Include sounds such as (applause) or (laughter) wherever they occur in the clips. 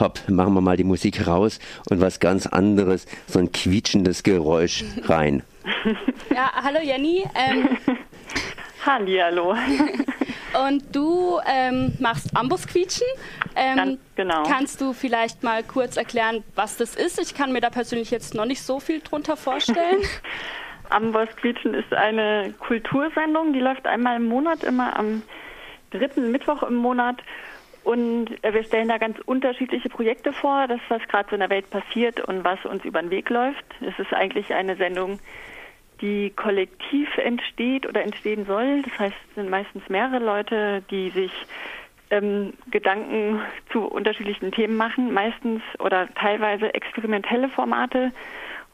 hopp, machen wir mal die Musik raus und was ganz anderes, so ein quietschendes Geräusch rein. (laughs) Ja, hallo Jenny. Ähm, (laughs) Hallihallo. (laughs) und du ähm, machst Ambusquietschen. Ähm, Ganz genau. Kannst du vielleicht mal kurz erklären, was das ist? Ich kann mir da persönlich jetzt noch nicht so viel drunter vorstellen. Amboss Quietschen ist eine Kultursendung, die läuft einmal im Monat, immer am dritten Mittwoch im Monat. Und äh, wir stellen da ganz unterschiedliche Projekte vor, das, was gerade so in der Welt passiert und was uns über den Weg läuft. Es ist eigentlich eine Sendung, die kollektiv entsteht oder entstehen soll. Das heißt, es sind meistens mehrere Leute, die sich ähm, Gedanken zu unterschiedlichen Themen machen, meistens oder teilweise experimentelle Formate.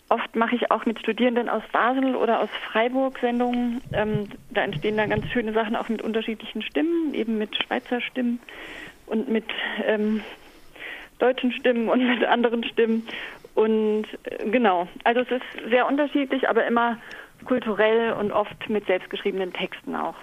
Oft mache ich auch mit Studierenden aus Basel oder aus Freiburg Sendungen. Ähm, da entstehen dann ganz schöne Sachen auch mit unterschiedlichen Stimmen, eben mit Schweizer Stimmen und mit ähm, deutschen Stimmen und mit anderen Stimmen. Und äh, genau, also es ist sehr unterschiedlich, aber immer kulturell und oft mit selbstgeschriebenen Texten auch.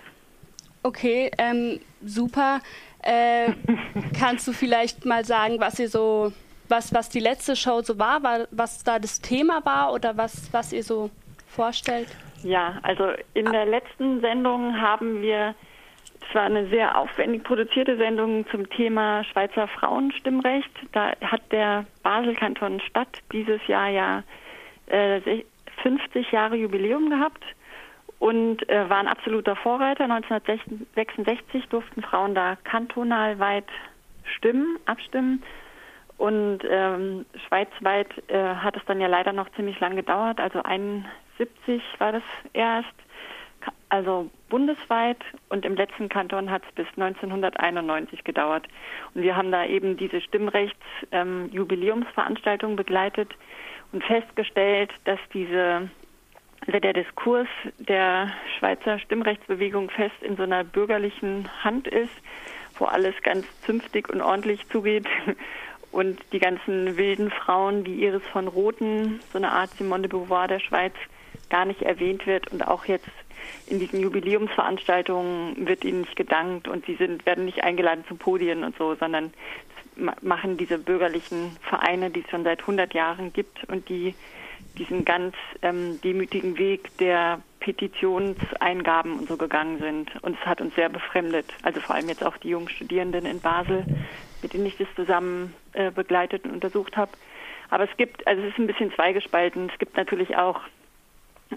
Okay, ähm, super. Äh, (laughs) kannst du vielleicht mal sagen, was ihr so, was, was die letzte Show so war, war, was da das Thema war oder was, was ihr so vorstellt? Ja, also in der letzten Sendung haben wir, es war eine sehr aufwendig produzierte Sendung zum Thema Schweizer Frauenstimmrecht. Da hat der Basel-Kanton Stadt dieses Jahr ja äh, 50 Jahre Jubiläum gehabt und äh, war ein absoluter Vorreiter. 1966 durften Frauen da kantonal weit stimmen, abstimmen. Und ähm, schweizweit äh, hat es dann ja leider noch ziemlich lang gedauert. Also 71 war das erst, also bundesweit. Und im letzten Kanton hat es bis 1991 gedauert. Und wir haben da eben diese Stimmrechts-Jubiläumsveranstaltung ähm, begleitet und festgestellt, dass diese also der Diskurs der Schweizer Stimmrechtsbewegung fest in so einer bürgerlichen Hand ist, wo alles ganz zünftig und ordentlich zugeht (laughs) und die ganzen wilden Frauen wie Iris von Rothen, so eine Art Simone de Beauvoir der Schweiz, gar nicht erwähnt wird und auch jetzt in diesen Jubiläumsveranstaltungen wird ihnen nicht gedankt und sie sind, werden nicht eingeladen zu Podien und so, sondern machen diese bürgerlichen Vereine, die es schon seit 100 Jahren gibt und die diesen ganz ähm, demütigen Weg der Petitionseingaben und so gegangen sind. Und es hat uns sehr befremdet. Also vor allem jetzt auch die jungen Studierenden in Basel, mit denen ich das zusammen äh, begleitet und untersucht habe. Aber es gibt, also es ist ein bisschen zweigespalten. Es gibt natürlich auch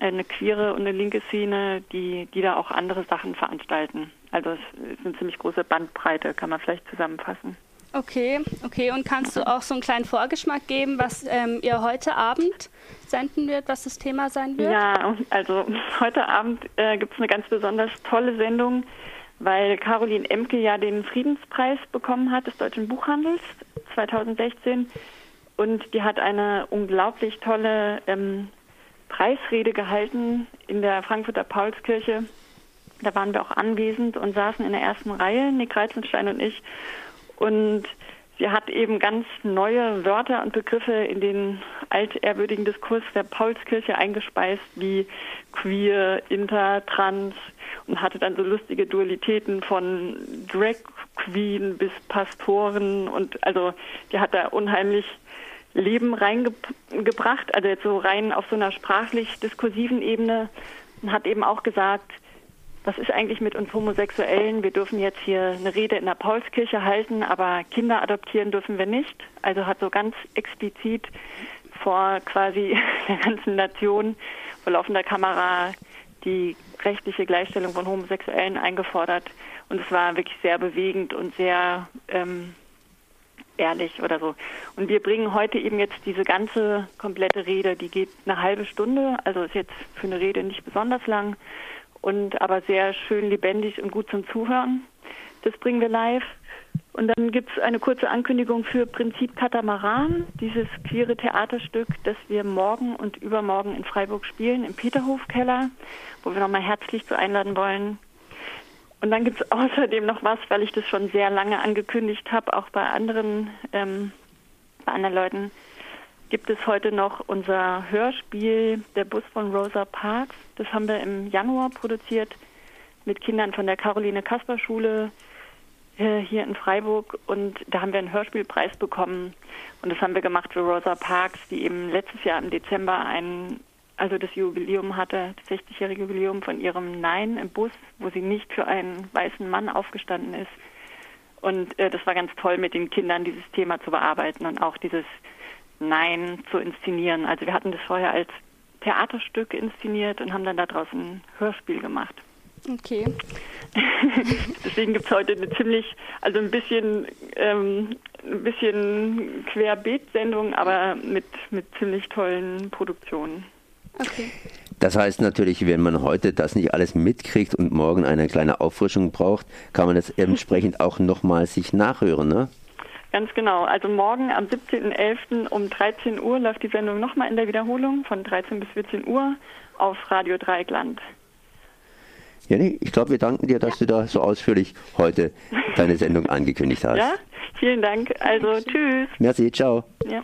eine queere und eine linke Szene, die, die da auch andere Sachen veranstalten. Also es ist eine ziemlich große Bandbreite, kann man vielleicht zusammenfassen. Okay, okay. Und kannst du auch so einen kleinen Vorgeschmack geben, was ähm, ihr heute Abend senden wird, was das Thema sein wird? Ja, also (laughs) heute Abend äh, gibt es eine ganz besonders tolle Sendung, weil Caroline Emke ja den Friedenspreis bekommen hat des deutschen Buchhandels 2016. Und die hat eine unglaublich tolle ähm, Preisrede gehalten in der Frankfurter Paulskirche. Da waren wir auch anwesend und saßen in der ersten Reihe, Nick Reizenstein und ich. Und sie hat eben ganz neue Wörter und Begriffe in den altehrwürdigen Diskurs der Paulskirche eingespeist, wie queer, inter, trans und hatte dann so lustige Dualitäten von Drag Queen bis Pastoren und also die hat da unheimlich Leben reingebracht, also jetzt so rein auf so einer sprachlich-diskursiven Ebene und hat eben auch gesagt, was ist eigentlich mit uns Homosexuellen? Wir dürfen jetzt hier eine Rede in der Paulskirche halten, aber Kinder adoptieren dürfen wir nicht. Also hat so ganz explizit vor quasi (laughs) der ganzen Nation vor laufender Kamera die rechtliche Gleichstellung von Homosexuellen eingefordert. Und es war wirklich sehr bewegend und sehr ähm, ehrlich oder so. Und wir bringen heute eben jetzt diese ganze komplette Rede, die geht eine halbe Stunde, also ist jetzt für eine Rede nicht besonders lang und aber sehr schön lebendig und gut zum Zuhören. Das bringen wir live. Und dann gibt es eine kurze Ankündigung für Prinzip Katamaran, dieses queere Theaterstück, das wir morgen und übermorgen in Freiburg spielen, im Peterhofkeller, wo wir nochmal herzlich zu einladen wollen. Und dann gibt es (laughs) außerdem noch was, weil ich das schon sehr lange angekündigt habe, auch bei anderen, ähm, bei anderen Leuten, gibt es heute noch unser Hörspiel Der Bus von Rosa Parks. Das haben wir im Januar produziert mit Kindern von der Caroline Kasper Schule, äh, hier in Freiburg. Und da haben wir einen Hörspielpreis bekommen. Und das haben wir gemacht für Rosa Parks, die eben letztes Jahr im Dezember ein also das Jubiläum hatte, das 60-jährige Jubiläum von ihrem Nein im Bus, wo sie nicht für einen weißen Mann aufgestanden ist. Und äh, das war ganz toll, mit den Kindern dieses Thema zu bearbeiten und auch dieses Nein zu inszenieren. Also wir hatten das vorher als Theaterstück inszeniert und haben dann daraus ein Hörspiel gemacht. Okay. (laughs) Deswegen gibt es heute eine ziemlich, also ein bisschen, ähm, ein bisschen Querbeet-Sendung, aber mit, mit ziemlich tollen Produktionen. Okay. Das heißt natürlich, wenn man heute das nicht alles mitkriegt und morgen eine kleine Auffrischung braucht, kann man das (laughs) entsprechend auch nochmal sich nachhören, ne? Ganz genau. Also morgen am 17.11. um 13 Uhr läuft die Sendung nochmal in der Wiederholung von 13 bis 14 Uhr auf Radio Dreieckland. Jenny, ich glaube, wir danken dir, dass du da so ausführlich heute deine Sendung (laughs) angekündigt hast. Ja, vielen Dank. Also tschüss. Merci, ciao. Ja.